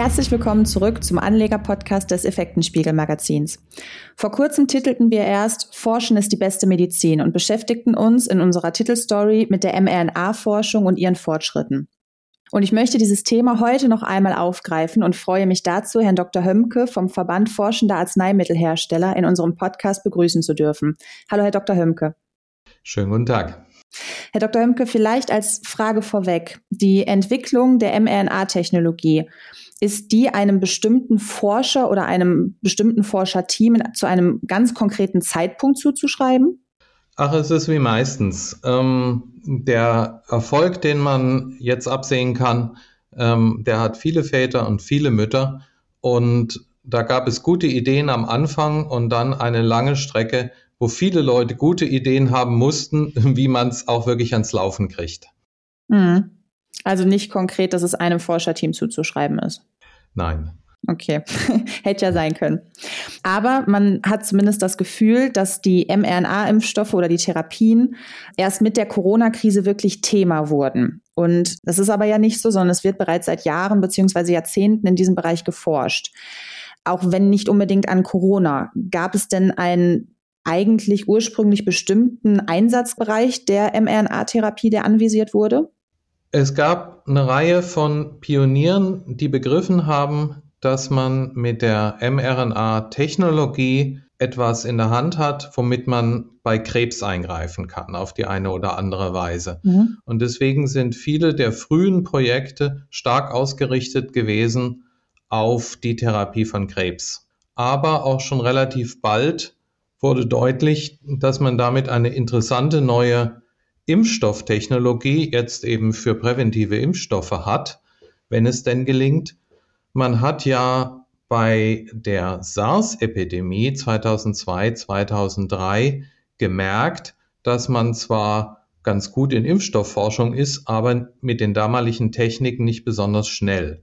Herzlich willkommen zurück zum Anleger-Podcast des Effektenspiegel-Magazins. Vor kurzem titelten wir erst Forschen ist die beste Medizin und beschäftigten uns in unserer Titelstory mit der mRNA-Forschung und ihren Fortschritten. Und ich möchte dieses Thema heute noch einmal aufgreifen und freue mich dazu, Herrn Dr. Hömke vom Verband Forschender Arzneimittelhersteller in unserem Podcast begrüßen zu dürfen. Hallo, Herr Dr. Hömke. Schönen guten Tag. Herr Dr. Hömke, vielleicht als Frage vorweg. Die Entwicklung der mRNA-Technologie, ist die einem bestimmten Forscher oder einem bestimmten Forscherteam zu einem ganz konkreten Zeitpunkt zuzuschreiben? Ach, es ist wie meistens. Ähm, der Erfolg, den man jetzt absehen kann, ähm, der hat viele Väter und viele Mütter. Und da gab es gute Ideen am Anfang und dann eine lange Strecke, wo viele Leute gute Ideen haben mussten, wie man es auch wirklich ans Laufen kriegt. Mhm. Also nicht konkret, dass es einem Forscherteam zuzuschreiben ist. Nein. Okay, hätte ja sein können. Aber man hat zumindest das Gefühl, dass die mRNA-Impfstoffe oder die Therapien erst mit der Corona-Krise wirklich Thema wurden. Und das ist aber ja nicht so, sondern es wird bereits seit Jahren beziehungsweise Jahrzehnten in diesem Bereich geforscht. Auch wenn nicht unbedingt an Corona. Gab es denn einen eigentlich ursprünglich bestimmten Einsatzbereich der mRNA-Therapie, der anvisiert wurde? Es gab eine Reihe von Pionieren, die begriffen haben, dass man mit der mRNA-Technologie etwas in der Hand hat, womit man bei Krebs eingreifen kann, auf die eine oder andere Weise. Mhm. Und deswegen sind viele der frühen Projekte stark ausgerichtet gewesen auf die Therapie von Krebs. Aber auch schon relativ bald wurde deutlich, dass man damit eine interessante neue Impfstofftechnologie jetzt eben für präventive Impfstoffe hat, wenn es denn gelingt. Man hat ja bei der SARS-Epidemie 2002, 2003 gemerkt, dass man zwar ganz gut in Impfstoffforschung ist, aber mit den damaligen Techniken nicht besonders schnell.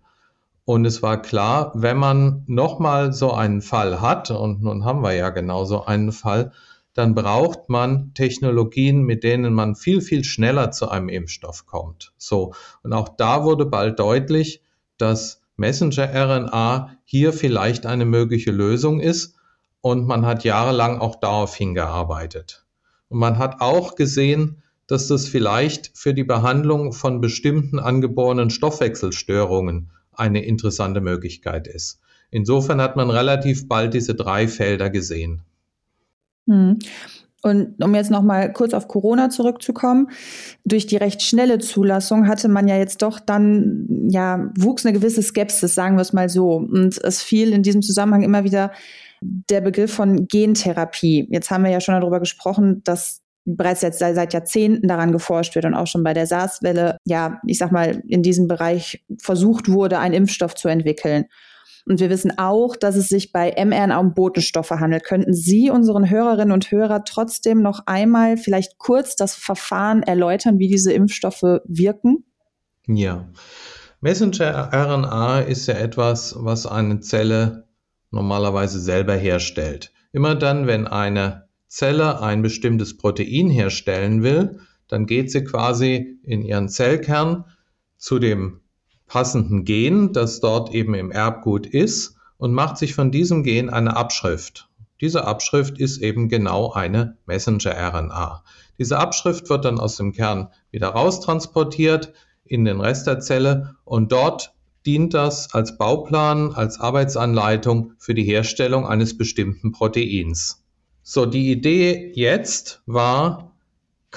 Und es war klar, wenn man nochmal so einen Fall hat, und nun haben wir ja genau so einen Fall, dann braucht man Technologien, mit denen man viel, viel schneller zu einem Impfstoff kommt. So. Und auch da wurde bald deutlich, dass Messenger-RNA hier vielleicht eine mögliche Lösung ist. Und man hat jahrelang auch darauf hingearbeitet. Und man hat auch gesehen, dass das vielleicht für die Behandlung von bestimmten angeborenen Stoffwechselstörungen eine interessante Möglichkeit ist. Insofern hat man relativ bald diese drei Felder gesehen. Hm. Und um jetzt noch mal kurz auf Corona zurückzukommen, durch die recht schnelle Zulassung hatte man ja jetzt doch dann, ja, wuchs eine gewisse Skepsis, sagen wir es mal so. Und es fiel in diesem Zusammenhang immer wieder der Begriff von Gentherapie. Jetzt haben wir ja schon darüber gesprochen, dass bereits jetzt seit Jahrzehnten daran geforscht wird und auch schon bei der SARS-Welle, ja, ich sag mal, in diesem Bereich versucht wurde, einen Impfstoff zu entwickeln. Und wir wissen auch, dass es sich bei mRNA um Botenstoffe handelt. Könnten Sie unseren Hörerinnen und Hörern trotzdem noch einmal vielleicht kurz das Verfahren erläutern, wie diese Impfstoffe wirken? Ja. Messenger-RNA ist ja etwas, was eine Zelle normalerweise selber herstellt. Immer dann, wenn eine Zelle ein bestimmtes Protein herstellen will, dann geht sie quasi in ihren Zellkern zu dem passenden Gen, das dort eben im Erbgut ist, und macht sich von diesem Gen eine Abschrift. Diese Abschrift ist eben genau eine Messenger-RNA. Diese Abschrift wird dann aus dem Kern wieder raustransportiert in den Rest der Zelle und dort dient das als Bauplan, als Arbeitsanleitung für die Herstellung eines bestimmten Proteins. So, die Idee jetzt war,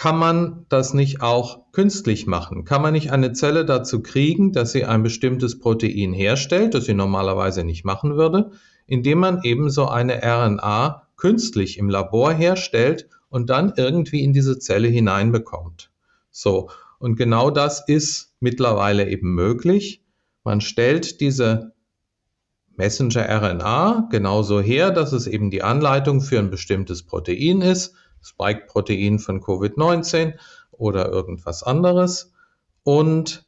kann man das nicht auch künstlich machen? Kann man nicht eine Zelle dazu kriegen, dass sie ein bestimmtes Protein herstellt, das sie normalerweise nicht machen würde, indem man eben so eine RNA künstlich im Labor herstellt und dann irgendwie in diese Zelle hineinbekommt? So, und genau das ist mittlerweile eben möglich. Man stellt diese Messenger-RNA genauso her, dass es eben die Anleitung für ein bestimmtes Protein ist Spike-Protein von Covid-19 oder irgendwas anderes. Und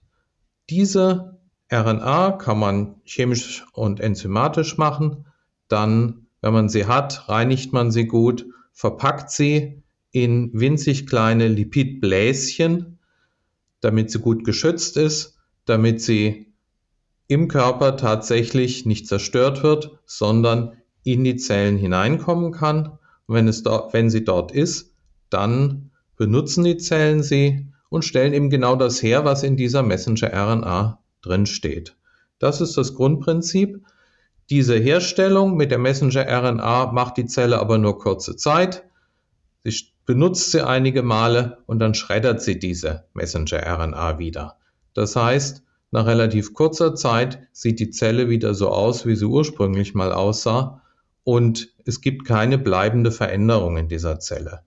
diese RNA kann man chemisch und enzymatisch machen. Dann, wenn man sie hat, reinigt man sie gut, verpackt sie in winzig kleine Lipidbläschen, damit sie gut geschützt ist, damit sie im Körper tatsächlich nicht zerstört wird, sondern in die Zellen hineinkommen kann. Wenn, es dort, wenn sie dort ist, dann benutzen die Zellen sie und stellen eben genau das her, was in dieser Messenger-RNA drin steht. Das ist das Grundprinzip. Diese Herstellung mit der Messenger-RNA macht die Zelle aber nur kurze Zeit. Sie benutzt sie einige Male und dann schreddert sie diese Messenger-RNA wieder. Das heißt, nach relativ kurzer Zeit sieht die Zelle wieder so aus, wie sie ursprünglich mal aussah und es gibt keine bleibende Veränderung in dieser Zelle.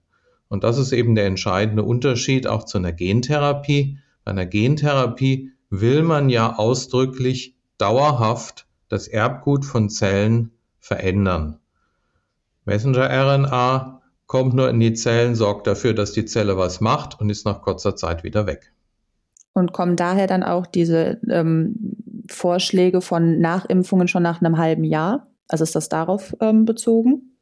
Und das ist eben der entscheidende Unterschied auch zu einer Gentherapie. Bei einer Gentherapie will man ja ausdrücklich dauerhaft das Erbgut von Zellen verändern. Messenger-RNA kommt nur in die Zellen, sorgt dafür, dass die Zelle was macht und ist nach kurzer Zeit wieder weg. Und kommen daher dann auch diese ähm, Vorschläge von Nachimpfungen schon nach einem halben Jahr? Also ist das darauf ähm, bezogen?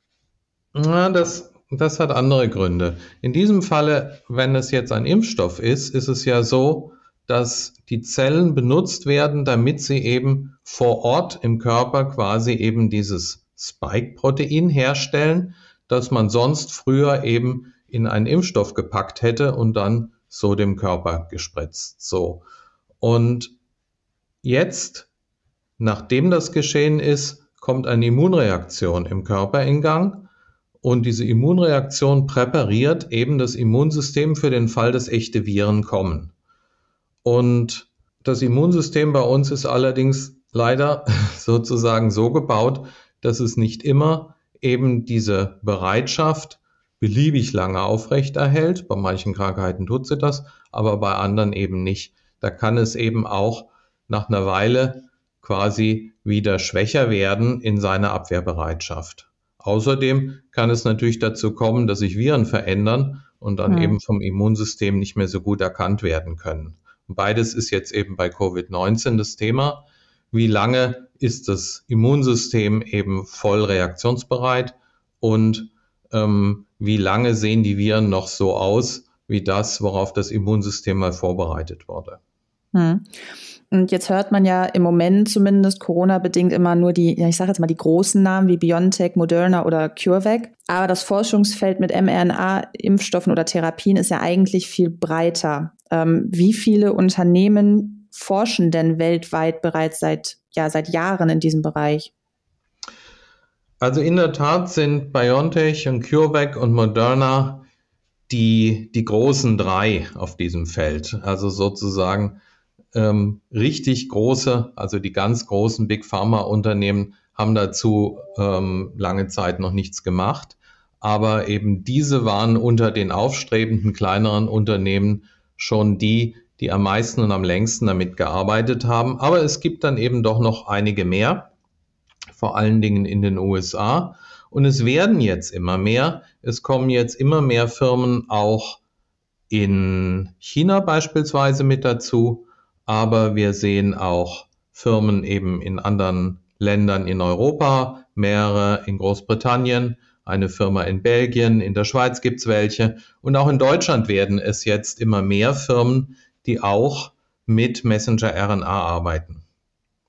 Na, das, das hat andere Gründe. In diesem Falle, wenn es jetzt ein Impfstoff ist, ist es ja so, dass die Zellen benutzt werden, damit sie eben vor Ort im Körper quasi eben dieses Spike-Protein herstellen, das man sonst früher eben in einen Impfstoff gepackt hätte und dann so dem Körper gespritzt. So. Und jetzt, nachdem das geschehen ist, kommt eine Immunreaktion im Körper in Gang und diese Immunreaktion präpariert eben das Immunsystem für den Fall, dass echte Viren kommen. Und das Immunsystem bei uns ist allerdings leider sozusagen so gebaut, dass es nicht immer eben diese Bereitschaft beliebig lange aufrechterhält. Bei manchen Krankheiten tut sie das, aber bei anderen eben nicht. Da kann es eben auch nach einer Weile quasi wieder schwächer werden in seiner Abwehrbereitschaft. Außerdem kann es natürlich dazu kommen, dass sich Viren verändern und dann ja. eben vom Immunsystem nicht mehr so gut erkannt werden können. Beides ist jetzt eben bei Covid-19 das Thema. Wie lange ist das Immunsystem eben voll reaktionsbereit und ähm, wie lange sehen die Viren noch so aus wie das, worauf das Immunsystem mal vorbereitet wurde? Hm. Und jetzt hört man ja im Moment zumindest Corona-bedingt immer nur die, ja, ich sage jetzt mal die großen Namen wie BioNTech, Moderna oder CureVac. Aber das Forschungsfeld mit mRNA-Impfstoffen oder Therapien ist ja eigentlich viel breiter. Ähm, wie viele Unternehmen forschen denn weltweit bereits seit, ja, seit Jahren in diesem Bereich? Also in der Tat sind BioNTech und CureVac und Moderna die, die großen drei auf diesem Feld. Also sozusagen ähm, richtig große, also die ganz großen Big Pharma Unternehmen haben dazu ähm, lange Zeit noch nichts gemacht. Aber eben diese waren unter den aufstrebenden kleineren Unternehmen schon die, die am meisten und am längsten damit gearbeitet haben. Aber es gibt dann eben doch noch einige mehr, vor allen Dingen in den USA. Und es werden jetzt immer mehr. Es kommen jetzt immer mehr Firmen auch in China beispielsweise mit dazu aber wir sehen auch Firmen eben in anderen Ländern in Europa, mehrere in Großbritannien, eine Firma in Belgien, in der Schweiz gibt's welche und auch in Deutschland werden es jetzt immer mehr Firmen, die auch mit Messenger-RNA arbeiten.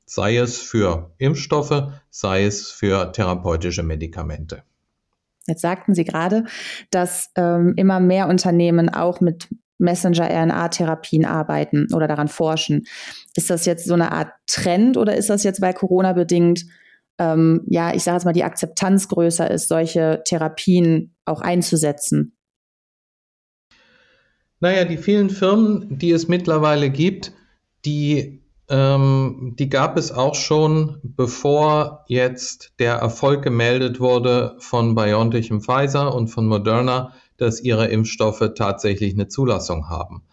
Sei es für Impfstoffe, sei es für therapeutische Medikamente. Jetzt sagten Sie gerade, dass ähm, immer mehr Unternehmen auch mit Messenger-RNA-Therapien arbeiten oder daran forschen. Ist das jetzt so eine Art Trend oder ist das jetzt, weil Corona bedingt, ähm, ja, ich sage jetzt mal, die Akzeptanz größer ist, solche Therapien auch einzusetzen? Naja, die vielen Firmen, die es mittlerweile gibt, die, ähm, die gab es auch schon, bevor jetzt der Erfolg gemeldet wurde von BioNTech und Pfizer und von Moderna dass ihre Impfstoffe tatsächlich eine Zulassung haben.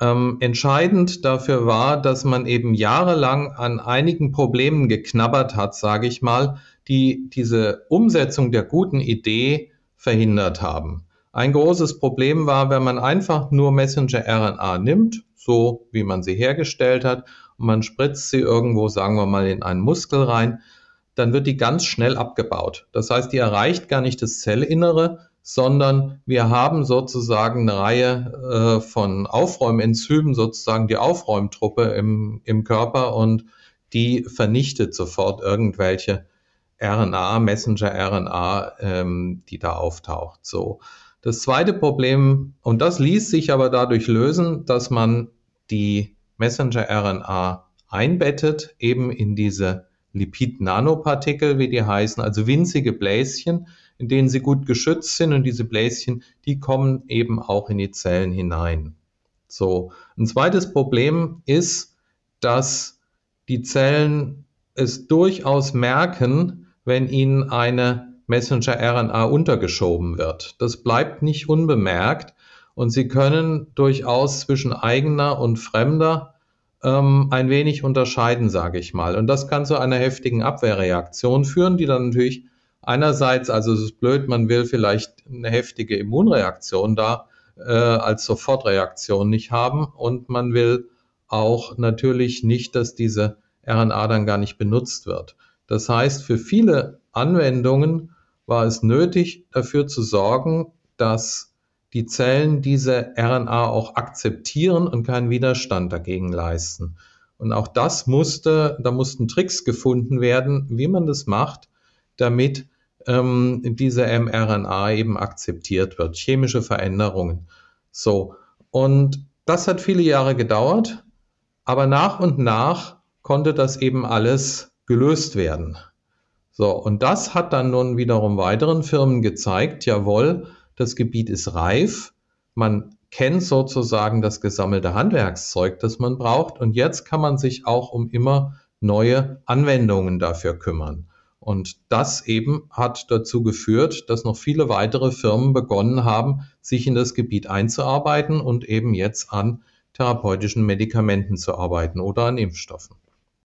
Ähm, entscheidend dafür war, dass man eben jahrelang an einigen Problemen geknabbert hat, sage ich mal, die diese Umsetzung der guten Idee verhindert haben. Ein großes Problem war, wenn man einfach nur Messenger-RNA nimmt, so wie man sie hergestellt hat, und man spritzt sie irgendwo, sagen wir mal, in einen Muskel rein, dann wird die ganz schnell abgebaut. Das heißt, die erreicht gar nicht das Zellinnere, sondern wir haben sozusagen eine Reihe äh, von Aufräumenzymen, sozusagen die Aufräumtruppe im, im Körper und die vernichtet sofort irgendwelche RNA, Messenger-RNA, ähm, die da auftaucht. So. Das zweite Problem, und das ließ sich aber dadurch lösen, dass man die Messenger-RNA einbettet, eben in diese Lipid-Nanopartikel, wie die heißen, also winzige Bläschen, in denen sie gut geschützt sind und diese Bläschen, die kommen eben auch in die Zellen hinein. So. Ein zweites Problem ist, dass die Zellen es durchaus merken, wenn ihnen eine Messenger-RNA untergeschoben wird. Das bleibt nicht unbemerkt und sie können durchaus zwischen eigener und fremder ähm, ein wenig unterscheiden, sage ich mal. Und das kann zu einer heftigen Abwehrreaktion führen, die dann natürlich einerseits, also es ist blöd, man will vielleicht eine heftige Immunreaktion da äh, als Sofortreaktion nicht haben und man will auch natürlich nicht, dass diese RNA dann gar nicht benutzt wird. Das heißt, für viele Anwendungen war es nötig, dafür zu sorgen, dass die Zellen diese RNA auch akzeptieren und keinen Widerstand dagegen leisten. Und auch das musste, da mussten Tricks gefunden werden, wie man das macht, damit ähm, diese mRNA eben akzeptiert wird, chemische Veränderungen. So. Und das hat viele Jahre gedauert, aber nach und nach konnte das eben alles gelöst werden. So, und das hat dann nun wiederum weiteren Firmen gezeigt, jawohl, das Gebiet ist reif, man kennt sozusagen das gesammelte Handwerkszeug, das man braucht, und jetzt kann man sich auch um immer neue Anwendungen dafür kümmern. Und das eben hat dazu geführt, dass noch viele weitere Firmen begonnen haben, sich in das Gebiet einzuarbeiten und eben jetzt an therapeutischen Medikamenten zu arbeiten oder an Impfstoffen.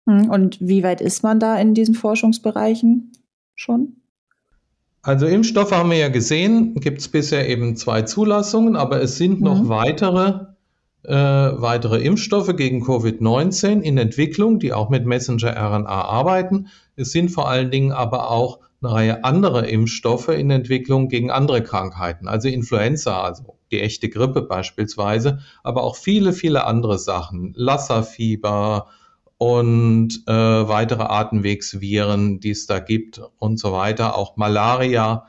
Hm, und wie weit ist man da in diesen Forschungsbereichen schon? Also Impfstoffe haben wir ja gesehen, gibt es bisher eben zwei Zulassungen, aber es sind noch mhm. weitere, äh, weitere Impfstoffe gegen Covid-19 in Entwicklung, die auch mit Messenger-RNA arbeiten. Es sind vor allen Dingen aber auch eine Reihe anderer Impfstoffe in Entwicklung gegen andere Krankheiten, also Influenza, also die echte Grippe beispielsweise, aber auch viele, viele andere Sachen, Lassa-Fieber, und äh, weitere Atemwegsviren, die es da gibt und so weiter, auch Malaria,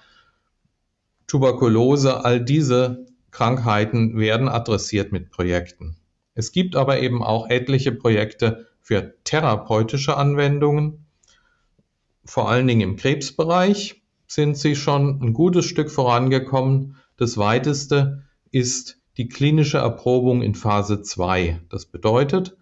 Tuberkulose, all diese Krankheiten werden adressiert mit Projekten. Es gibt aber eben auch etliche Projekte für therapeutische Anwendungen. Vor allen Dingen im Krebsbereich sind sie schon ein gutes Stück vorangekommen. Das weiteste ist die klinische Erprobung in Phase 2. Das bedeutet,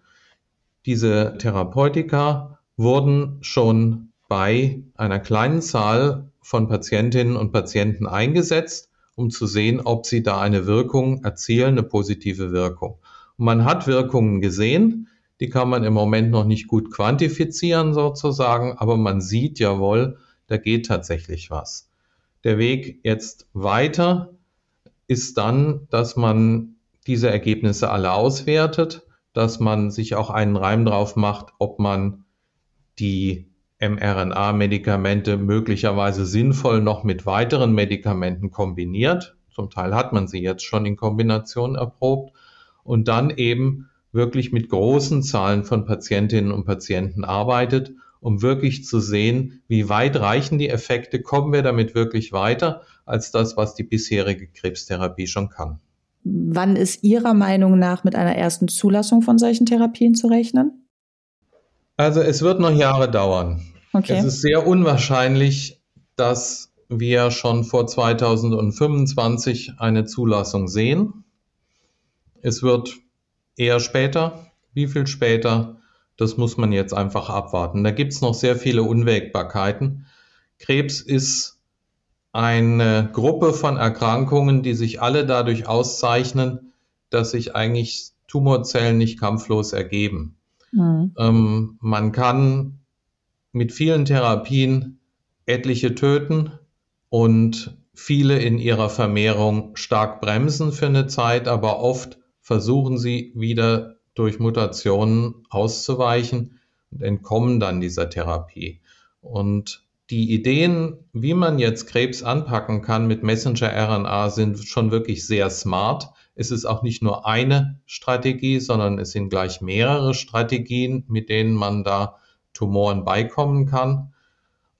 diese Therapeutika wurden schon bei einer kleinen Zahl von Patientinnen und Patienten eingesetzt, um zu sehen, ob sie da eine Wirkung erzielen, eine positive Wirkung. Und man hat Wirkungen gesehen, die kann man im Moment noch nicht gut quantifizieren sozusagen, aber man sieht jawohl, da geht tatsächlich was. Der Weg jetzt weiter ist dann, dass man diese Ergebnisse alle auswertet dass man sich auch einen Reim drauf macht, ob man die mRNA-Medikamente möglicherweise sinnvoll noch mit weiteren Medikamenten kombiniert. Zum Teil hat man sie jetzt schon in Kombination erprobt und dann eben wirklich mit großen Zahlen von Patientinnen und Patienten arbeitet, um wirklich zu sehen, wie weit reichen die Effekte, kommen wir damit wirklich weiter als das, was die bisherige Krebstherapie schon kann. Wann ist Ihrer Meinung nach mit einer ersten Zulassung von solchen Therapien zu rechnen? Also es wird noch Jahre dauern. Okay. Es ist sehr unwahrscheinlich, dass wir schon vor 2025 eine Zulassung sehen. Es wird eher später. Wie viel später? Das muss man jetzt einfach abwarten. Da gibt es noch sehr viele Unwägbarkeiten. Krebs ist eine Gruppe von Erkrankungen, die sich alle dadurch auszeichnen, dass sich eigentlich Tumorzellen nicht kampflos ergeben. Mhm. Ähm, man kann mit vielen Therapien etliche töten und viele in ihrer Vermehrung stark bremsen für eine Zeit, aber oft versuchen sie wieder durch Mutationen auszuweichen und entkommen dann dieser Therapie. Und die Ideen, wie man jetzt Krebs anpacken kann mit Messenger-RNA, sind schon wirklich sehr smart. Es ist auch nicht nur eine Strategie, sondern es sind gleich mehrere Strategien, mit denen man da Tumoren beikommen kann.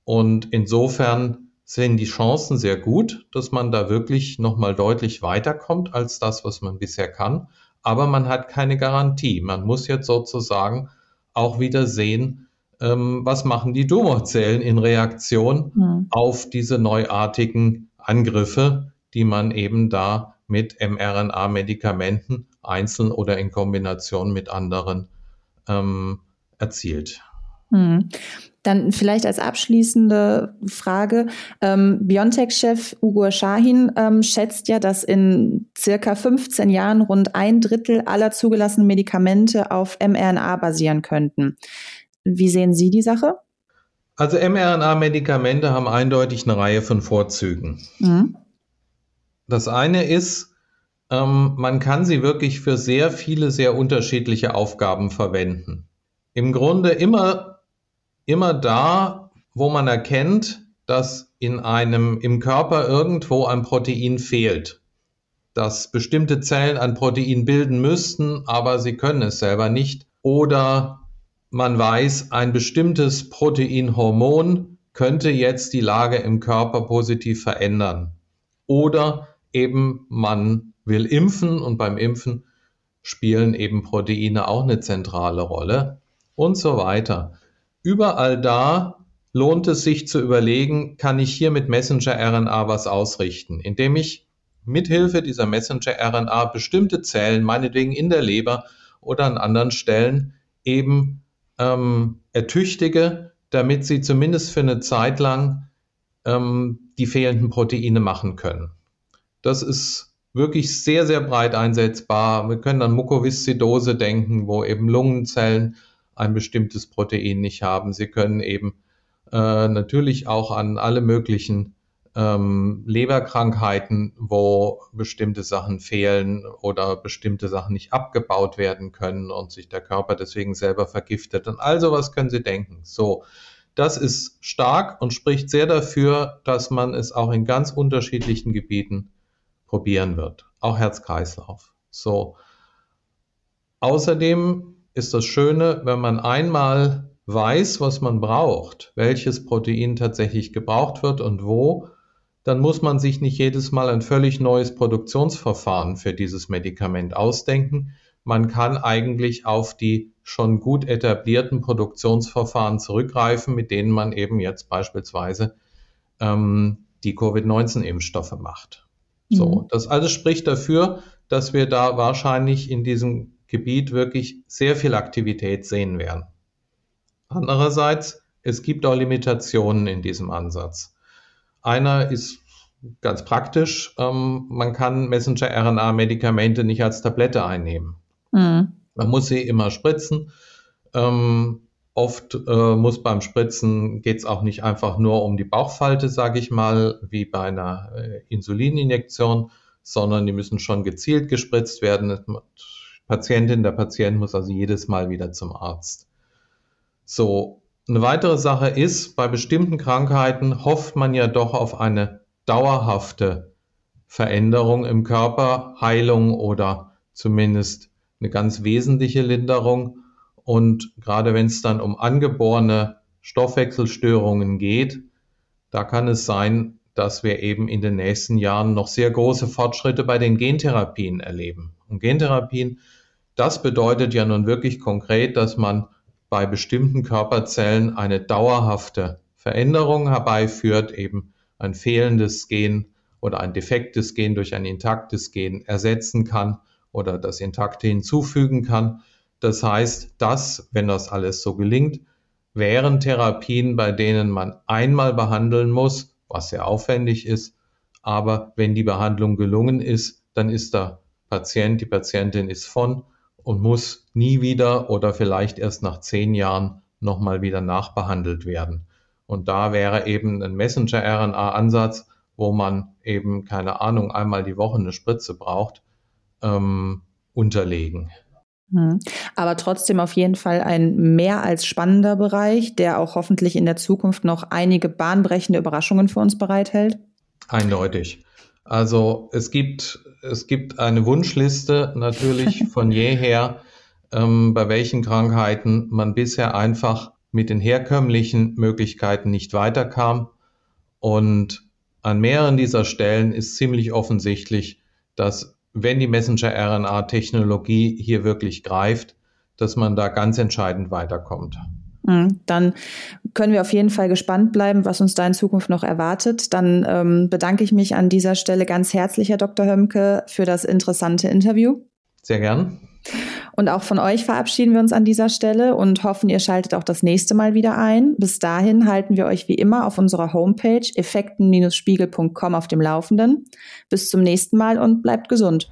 Und insofern sind die Chancen sehr gut, dass man da wirklich nochmal deutlich weiterkommt als das, was man bisher kann. Aber man hat keine Garantie. Man muss jetzt sozusagen auch wieder sehen, ähm, was machen die Tumorzellen in Reaktion mhm. auf diese neuartigen Angriffe, die man eben da mit mRNA-Medikamenten einzeln oder in Kombination mit anderen ähm, erzielt. Hm. Dann vielleicht als abschließende Frage. Ähm, BioNTech-Chef Ugo Shahin ähm, schätzt ja, dass in circa 15 Jahren rund ein Drittel aller zugelassenen Medikamente auf mRNA basieren könnten. Wie sehen Sie die Sache? Also mRNA-Medikamente haben eindeutig eine Reihe von Vorzügen. Mhm. Das eine ist, ähm, man kann sie wirklich für sehr viele, sehr unterschiedliche Aufgaben verwenden. Im Grunde immer, immer da, wo man erkennt, dass in einem, im Körper irgendwo ein Protein fehlt, dass bestimmte Zellen ein Protein bilden müssten, aber sie können es selber nicht. Oder man weiß, ein bestimmtes Proteinhormon könnte jetzt die Lage im Körper positiv verändern. Oder eben man will impfen und beim Impfen spielen eben Proteine auch eine zentrale Rolle und so weiter. Überall da lohnt es sich zu überlegen, kann ich hier mit Messenger-RNA was ausrichten, indem ich mithilfe dieser Messenger-RNA bestimmte Zellen, meinetwegen in der Leber oder an anderen Stellen, eben ähm, ertüchtige, damit sie zumindest für eine Zeit lang ähm, die fehlenden Proteine machen können. Das ist wirklich sehr, sehr breit einsetzbar. Wir können an Mukoviszidose denken, wo eben Lungenzellen ein bestimmtes Protein nicht haben. Sie können eben äh, natürlich auch an alle möglichen ähm, Leberkrankheiten, wo bestimmte Sachen fehlen oder bestimmte Sachen nicht abgebaut werden können und sich der Körper deswegen selber vergiftet. Und all sowas können Sie denken. So. Das ist stark und spricht sehr dafür, dass man es auch in ganz unterschiedlichen Gebieten probieren wird. Auch Herz-Kreislauf. So. Außerdem ist das Schöne, wenn man einmal weiß, was man braucht, welches Protein tatsächlich gebraucht wird und wo, dann muss man sich nicht jedes Mal ein völlig neues Produktionsverfahren für dieses Medikament ausdenken. Man kann eigentlich auf die schon gut etablierten Produktionsverfahren zurückgreifen, mit denen man eben jetzt beispielsweise ähm, die Covid-19-Impfstoffe macht. So, mhm. das alles spricht dafür, dass wir da wahrscheinlich in diesem Gebiet wirklich sehr viel Aktivität sehen werden. Andererseits, es gibt auch Limitationen in diesem Ansatz. Einer ist ganz praktisch, ähm, man kann Messenger-RNA-Medikamente nicht als Tablette einnehmen. Mhm. Man muss sie immer spritzen. Ähm, Oft äh, muss beim Spritzen geht es auch nicht einfach nur um die Bauchfalte, sage ich mal, wie bei einer äh, Insulininjektion, sondern die müssen schon gezielt gespritzt werden. Patientin, der Patient muss also jedes Mal wieder zum Arzt. So, eine weitere Sache ist, bei bestimmten Krankheiten hofft man ja doch auf eine dauerhafte Veränderung im Körper, Heilung oder zumindest eine ganz wesentliche Linderung. Und gerade wenn es dann um angeborene Stoffwechselstörungen geht, da kann es sein, dass wir eben in den nächsten Jahren noch sehr große Fortschritte bei den Gentherapien erleben. Und Gentherapien, das bedeutet ja nun wirklich konkret, dass man bei bestimmten Körperzellen eine dauerhafte Veränderung herbeiführt, eben ein fehlendes Gen oder ein defektes Gen durch ein intaktes Gen ersetzen kann oder das Intakte hinzufügen kann. Das heißt, dass, wenn das alles so gelingt, wären Therapien, bei denen man einmal behandeln muss, was sehr aufwendig ist, aber wenn die Behandlung gelungen ist, dann ist der Patient, die Patientin ist von und muss nie wieder oder vielleicht erst nach zehn Jahren nochmal wieder nachbehandelt werden. Und da wäre eben ein Messenger-RNA-Ansatz, wo man eben, keine Ahnung, einmal die Woche eine Spritze braucht, ähm, unterlegen. Hm. Aber trotzdem auf jeden Fall ein mehr als spannender Bereich, der auch hoffentlich in der Zukunft noch einige bahnbrechende Überraschungen für uns bereithält. Eindeutig. Also es gibt, es gibt eine Wunschliste natürlich von jeher, ähm, bei welchen Krankheiten man bisher einfach mit den herkömmlichen Möglichkeiten nicht weiterkam. Und an mehreren dieser Stellen ist ziemlich offensichtlich, dass wenn die Messenger-RNA-Technologie hier wirklich greift, dass man da ganz entscheidend weiterkommt. Hm, dann können wir auf jeden Fall gespannt bleiben, was uns da in Zukunft noch erwartet. Dann ähm, bedanke ich mich an dieser Stelle ganz herzlich, Herr Dr. Hömke, für das interessante Interview. Sehr gern. Und auch von euch verabschieden wir uns an dieser Stelle und hoffen, ihr schaltet auch das nächste Mal wieder ein. Bis dahin halten wir euch wie immer auf unserer Homepage effekten-spiegel.com auf dem Laufenden. Bis zum nächsten Mal und bleibt gesund.